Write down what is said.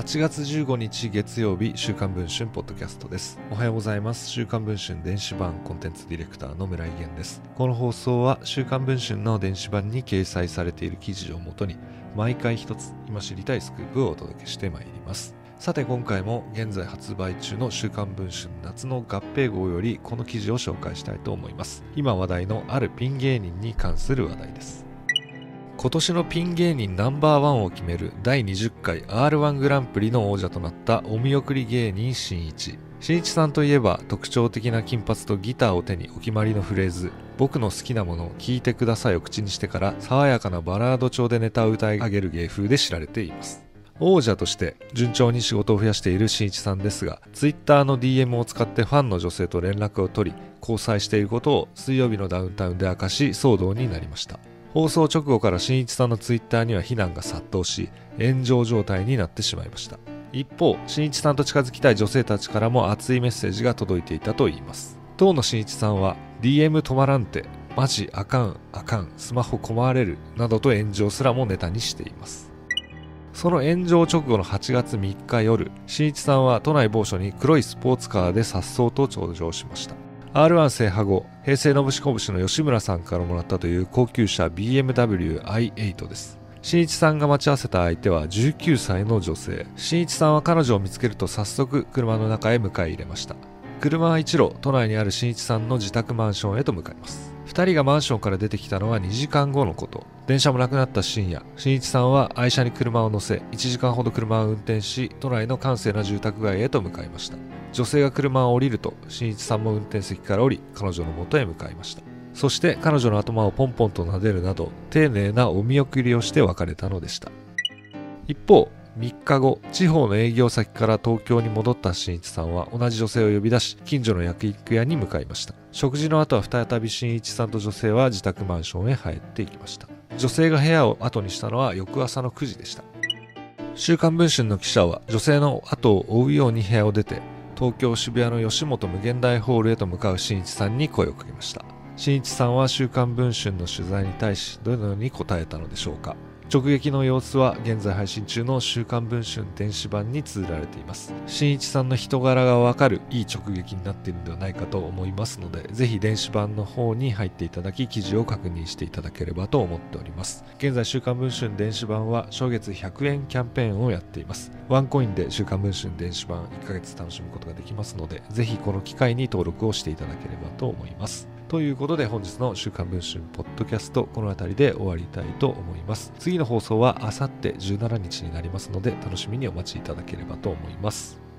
8月15日月曜日週刊文春ポッドキャストです。おはようございます。週刊文春電子版コンテンツディレクターの村井源です。この放送は週刊文春の電子版に掲載されている記事をもとに毎回一つ今知りたいスクープをお届けしてまいります。さて今回も現在発売中の週刊文春夏の合併号よりこの記事を紹介したいと思います。今話題のあるピン芸人に関する話題です。今年のピン芸人ナンバーワンを決める第20回 R1 グランプリの王者となったお見送り芸人しんいち。しんいちさんといえば特徴的な金髪とギターを手にお決まりのフレーズ僕の好きなものを聞いてくださいを口にしてから爽やかなバラード調でネタを歌い上げる芸風で知られています。王者として順調に仕事を増やしているしんいちさんですが、Twitter の DM を使ってファンの女性と連絡を取り、交際していることを水曜日のダウンタウンで明かし騒動になりました。放送直後から新一さんのツイッターには非難が殺到し炎上状態になってしまいました。一方新一さんと近づきたい女性たちからも熱いメッセージが届いていたといいます。当の新一さんは DM 止まらんてマジあかんあかんスマホ困れるなどと炎上すらもネタにしています。その炎上直後の8月3日夜、新一さんは都内某所に黒いスポーツカーで颯爽と登場しました。R1 制覇後、平成のぶしこぶしの吉村さんからもらったという高級車 BMW i8 です。新一さんが待ち合わせた相手は19歳の女性。新一さんは彼女を見つけると早速車の中へ迎え入れました。車は一路、都内にある新一さんの自宅マンションへと向かいます。2人がマンションから出てきたのは2時間後のこと。電車もなくなった深夜、新一さんは愛車に車を乗せ、1時間ほど車を運転し、都内の閑静な住宅街へと向かいました。女性が車を降りると新一さんも運転席から降り彼女の元へ向かいましたそして彼女の頭をポンポンと撫でるなど丁寧なお見送りをして別れたのでした一方3日後地方の営業先から東京に戻った新一さんは同じ女性を呼び出し近所の焼肉屋に向かいました。食事の後は再び新一さんと女性は自宅マンションへ入っていきました。女性が部屋を後にしたのは翌朝の9時でした。週刊文春の記者は女性の後を追うように部屋を出て東京渋谷の吉本無限大ホールへと向かう新一さんに声をかけました。新一さんは週刊文春の取材に対しどのように答えたのでしょうか。直撃の様子は現在配信中の週刊文春電子版に綴られています。新一さんの人柄がわかるいい直撃になっているのではないかと思いますので、ぜひ電子版の方に入っていただき、記事を確認していただければと思っております。現在週刊文春電子版は初月100円キャンペーンをやっています。ワンコインで週刊文春電子版1ヶ月楽しむことができますので、ぜひこの機会に登録をしていただければと思います。ということで本日の週刊文春ポッドキャストこの辺りで終わりたいと思います。次の放送はあさって17日になりますので楽しみにお待ちいただければと思います。